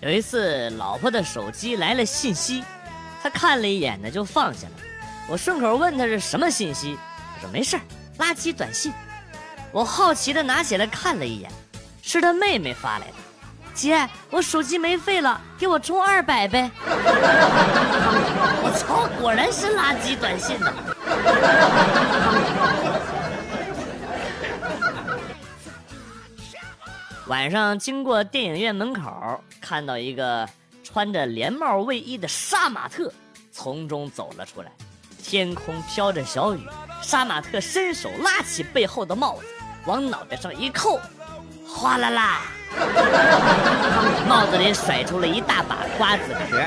有一次，老婆的手机来了信息，他看了一眼呢，就放下了。我顺口问他是什么信息，他说没事垃圾短信。我好奇的拿起来看了一眼，是他妹妹发来的。姐，我手机没费了，给我充二百呗。我操，果然是垃圾短信呢。晚上经过电影院门口，看到一个穿着连帽卫衣的杀马特从中走了出来。天空飘着小雨，杀马特伸手拉起背后的帽子，往脑袋上一扣，哗啦啦，帽子里甩出了一大把瓜子壳。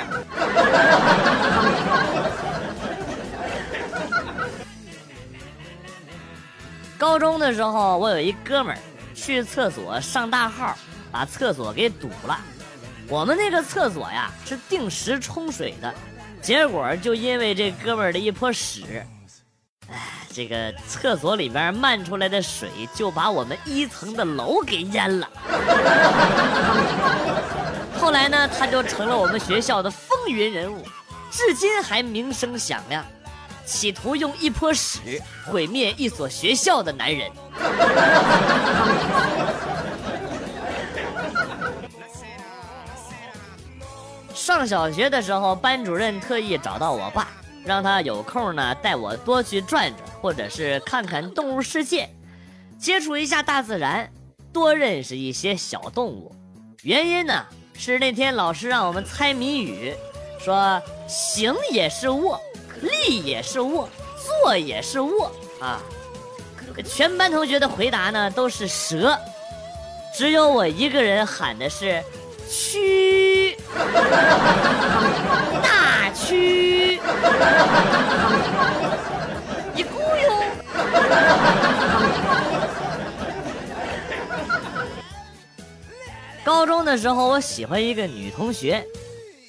高中的时候，我有一哥们儿。去厕所上大号，把厕所给堵了。我们那个厕所呀是定时冲水的，结果就因为这哥们儿的一泼屎，哎，这个厕所里边漫出来的水就把我们一层的楼给淹了。后来呢，他就成了我们学校的风云人物，至今还名声响亮。企图用一泼屎毁灭一所学校的男人。上小学的时候，班主任特意找到我爸，让他有空呢带我多去转转，或者是看看动物世界，接触一下大自然，多认识一些小动物。原因呢是那天老师让我们猜谜语，说行也是卧。立也是卧，坐也是卧啊！全班同学的回答呢都是蛇，只有我一个人喊的是蛆，大蛆，一咕哟。高中的时候，我喜欢一个女同学，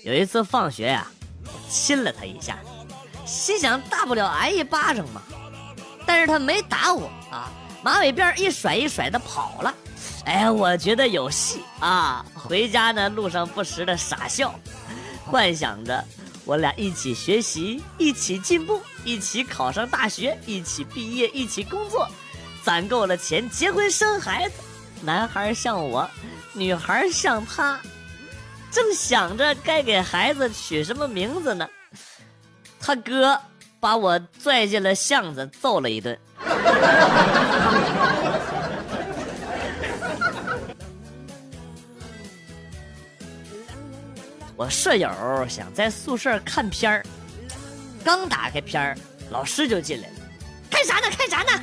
有一次放学呀，亲了她一下。心想大不了挨一巴掌嘛，但是他没打我啊，马尾辫一甩一甩的跑了，哎呀，我觉得有戏啊。回家呢路上不时的傻笑，幻想着我俩一起学习，一起进步，一起考上大学，一起毕业，一起工作，攒够了钱结婚生孩子，男孩像我，女孩像他，正想着该给孩子取什么名字呢。他哥把我拽进了巷子，揍了一顿。我舍友想在宿舍看片儿，刚打开片儿，老师就进来了。看啥呢？看啥呢？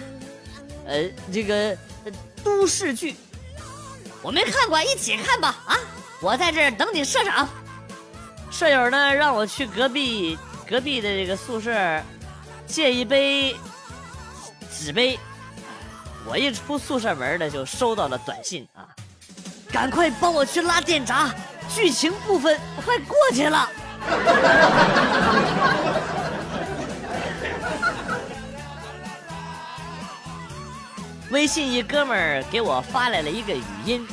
呃，这个都市剧，我没看过，一起看吧。啊，我在这儿等你舍长。舍友呢，让我去隔壁。隔壁的这个宿舍，借一杯纸杯。我一出宿舍门呢，就收到了短信啊！赶快帮我去拉电闸，剧情部分快过去了。微信一哥们儿给我发来了一个语音：“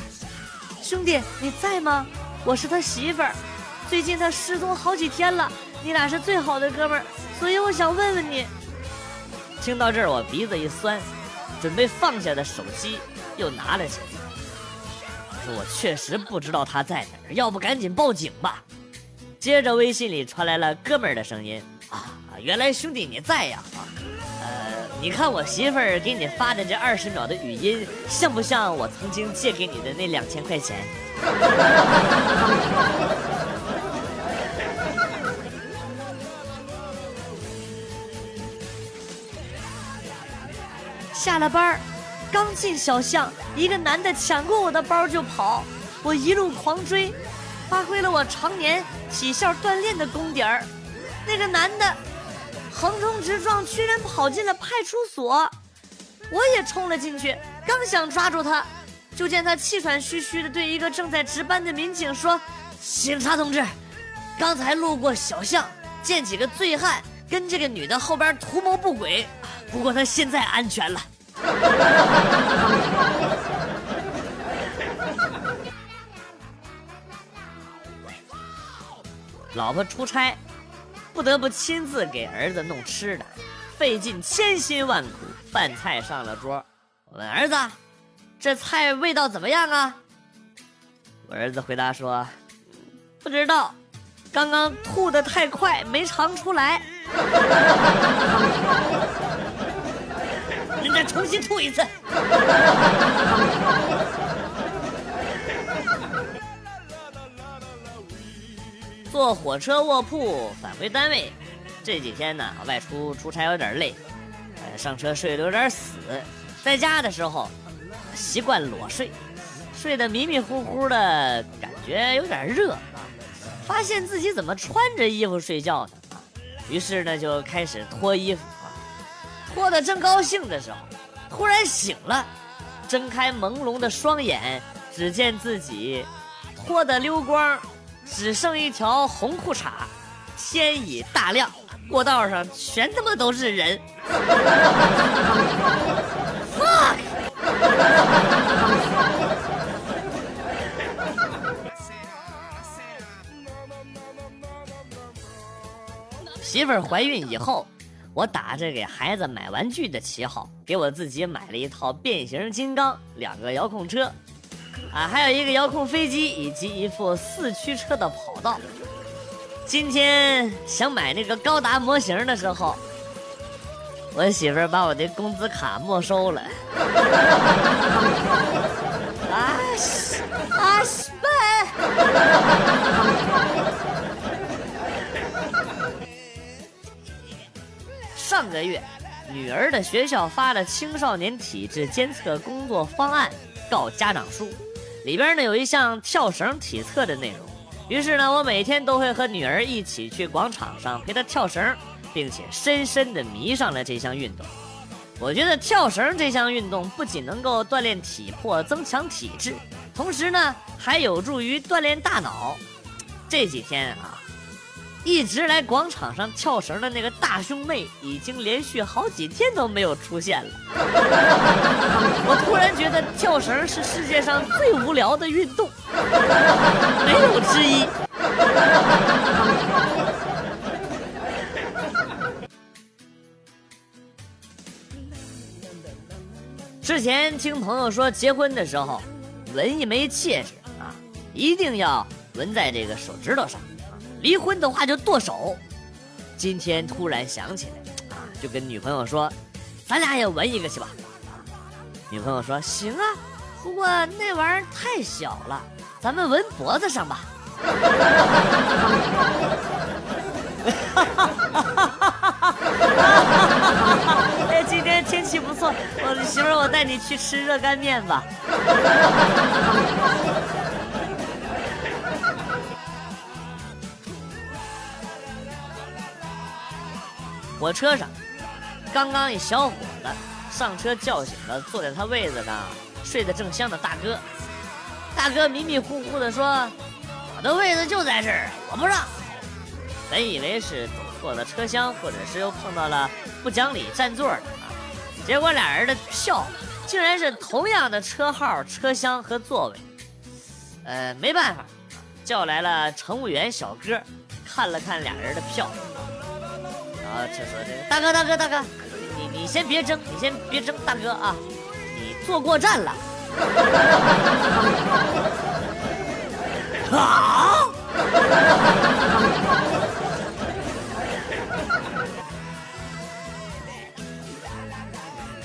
兄弟，你在吗？我是他媳妇儿，最近他失踪好几天了。”你俩是最好的哥们儿，所以我想问问你。听到这儿，我鼻子一酸，准备放下的手机又拿了起来。说我确实不知道他在哪儿，要不赶紧报警吧。接着微信里传来了哥们儿的声音：“啊，原来兄弟你在呀！啊，呃，你看我媳妇儿给你发的这二十秒的语音，像不像我曾经借给你的那两千块钱？” 下了班刚进小巷，一个男的抢过我的包就跑，我一路狂追，发挥了我常年体校锻炼的功底儿。那个男的横冲直撞，居然跑进了派出所，我也冲了进去，刚想抓住他，就见他气喘吁吁的对一个正在值班的民警说：“警察同志，刚才路过小巷，见几个醉汉跟这个女的后边图谋不轨，不过他现在安全了。”老婆出差，不得不亲自给儿子弄吃的，费尽千辛万苦，饭菜上了桌。我问儿子：“这菜味道怎么样啊？”我儿子回答说：“不知道，刚刚吐的太快，没尝出来。你再重新吐一次。”坐火车卧铺返回单位，这几天呢外出出差有点累，呃上车睡得有点死，在家的时候习惯裸睡，睡得迷迷糊糊的，感觉有点热，发现自己怎么穿着衣服睡觉呢？于是呢就开始脱衣服啊，脱得正高兴的时候，突然醒了，睁开朦胧的双眼，只见自己脱得溜光。只剩一条红裤衩，天已大亮，过道上全他妈都是人。fuck！媳妇儿怀孕以后，我打着给孩子买玩具的旗号，给我自己买了一套变形金刚，两个遥控车。啊，还有一个遥控飞机以及一副四驱车的跑道。今天想买那个高达模型的时候，我媳妇儿把我的工资卡没收了。啊西啊西上个月，女儿的学校发了青少年体质监测工作方案告家长书。里边呢有一项跳绳体测的内容，于是呢，我每天都会和女儿一起去广场上陪她跳绳，并且深深的迷上了这项运动。我觉得跳绳这项运动不仅能够锻炼体魄、增强体质，同时呢还有助于锻炼大脑。这几天啊。一直来广场上跳绳的那个大胸妹，已经连续好几天都没有出现了。我突然觉得跳绳是世界上最无聊的运动，没有之一。之前听朋友说，结婚的时候纹一枚戒指啊，一定要纹在这个手指头上。离婚的话就剁手。今天突然想起来，啊，就跟女朋友说：“咱俩也纹一个去吧。”女朋友说：“行啊，不过那玩意儿太小了，咱们纹脖子上吧。”哎，今天天气不错，我媳妇儿，我带你去吃热干面吧。火车上，刚刚一小伙子上车叫醒了坐在他位子上睡得正香的大哥。大哥迷迷糊糊地说：“我的位子就在这儿，我不让。”本以为是走错了车厢，或者是又碰到了不讲理占座的啊，结果俩人的票竟然是同样的车号、车厢和座位。呃，没办法，叫来了乘务员小哥，看了看俩人的票。啊，就说这个大哥大哥大哥，你你先别争，你先别争，大哥啊，你坐过站了。啊！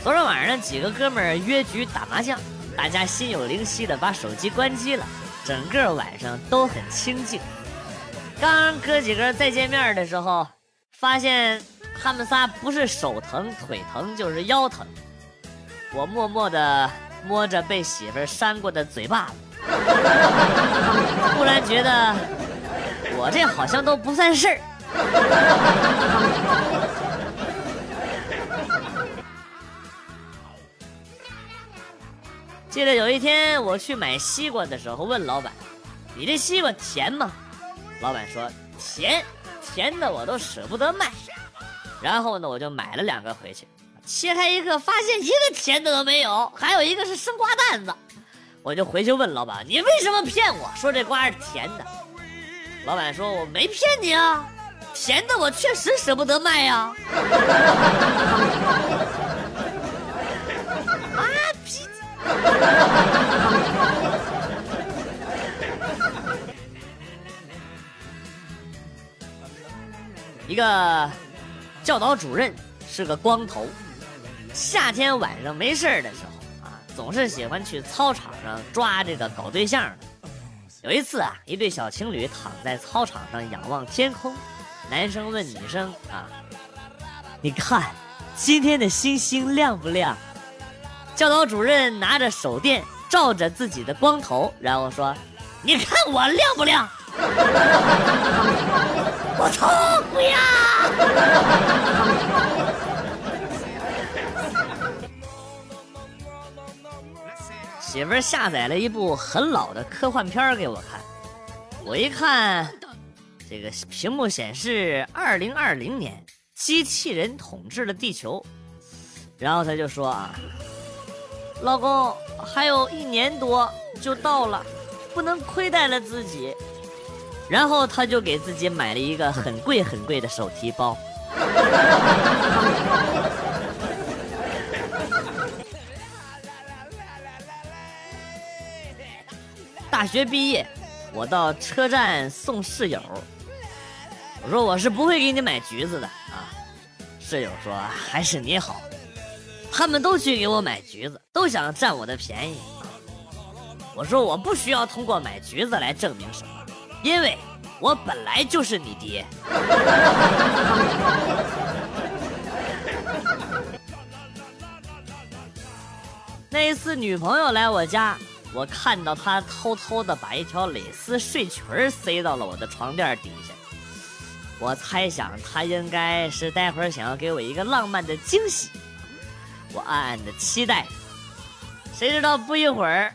昨天晚上几个哥们儿约局打麻将，大家心有灵犀的把手机关机了，整个晚上都很清静。刚哥几个再见面的时候。发现他们仨不是手疼腿疼就是腰疼，我默默地摸着被媳妇扇过的嘴巴子，突然觉得我这好像都不算事儿。记得有一天我去买西瓜的时候，问老板：“你这西瓜甜吗？”老板说：“甜。”甜的我都舍不得卖，然后呢，我就买了两个回去，切开一个，发现一个甜的都没有，还有一个是生瓜蛋子，我就回去问老板：“你为什么骗我说这瓜是甜的？”老板说我没骗你啊，甜的我确实舍不得卖呀。啊屁！一个教导主任是个光头，夏天晚上没事的时候啊，总是喜欢去操场上抓这个搞对象的。有一次啊，一对小情侣躺在操场上仰望天空，男生问女生啊：“你看今天的星星亮不亮？”教导主任拿着手电照着自己的光头，然后说：“你看我亮不亮？”我操！媳妇下载了一部很老的科幻片给我看，我一看，这个屏幕显示二零二零年机器人统治了地球，然后他就说啊，老公还有一年多就到了，不能亏待了自己。然后他就给自己买了一个很贵很贵的手提包。大学毕业，我到车站送室友。我说我是不会给你买橘子的啊。室友说还是你好，他们都去给我买橘子，都想占我的便宜。我说我不需要通过买橘子来证明什么。因为我本来就是你爹。那一次女朋友来我家，我看到她偷偷的把一条蕾丝睡裙塞到了我的床垫底下。我猜想她应该是待会儿想要给我一个浪漫的惊喜，我暗暗的期待。谁知道不一会儿，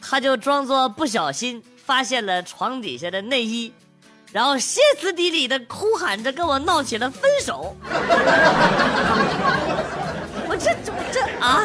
她就装作不小心。发现了床底下的内衣，然后歇斯底里的哭喊着跟我闹起了分手。我这这这啊！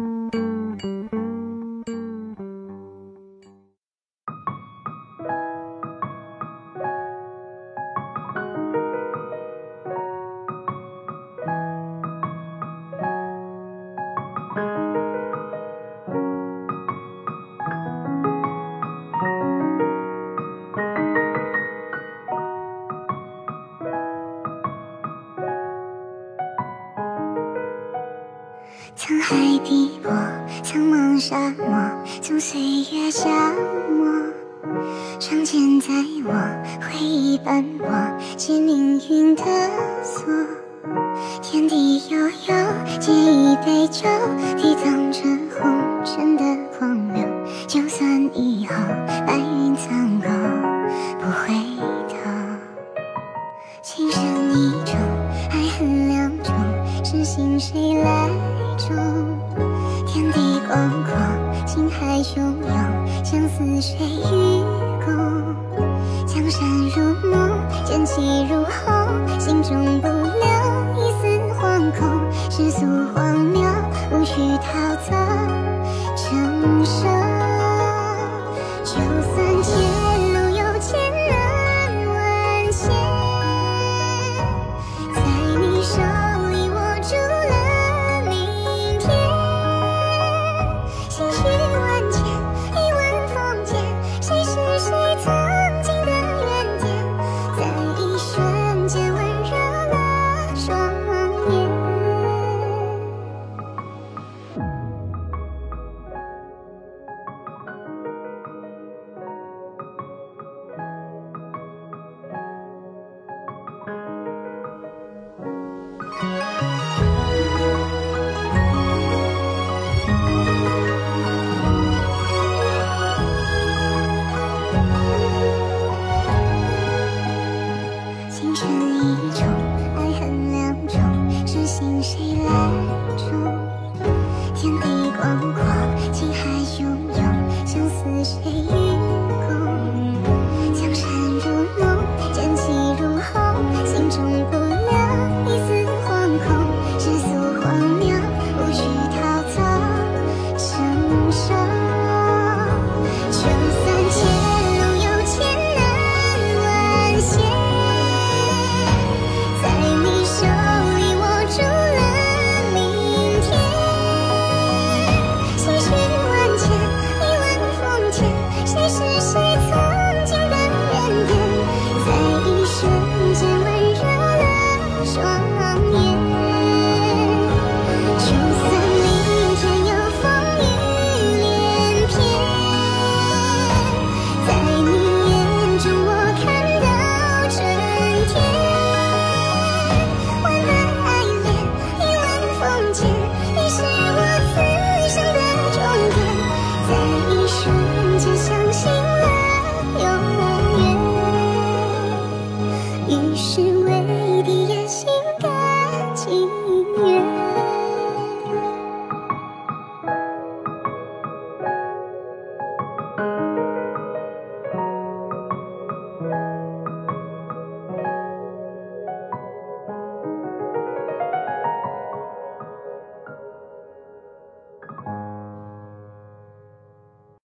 现在我，回忆斑驳，借命运的锁。天地悠悠，借一杯酒，抵挡着红尘的狂流。就算以后白云苍狗，不回头。情深意重，爱恨两重，痴心谁来？天地广阔，情海汹涌，相思谁与？江山如梦，剑气如虹，心中不留一丝惶恐。世俗荒谬，无需逃走，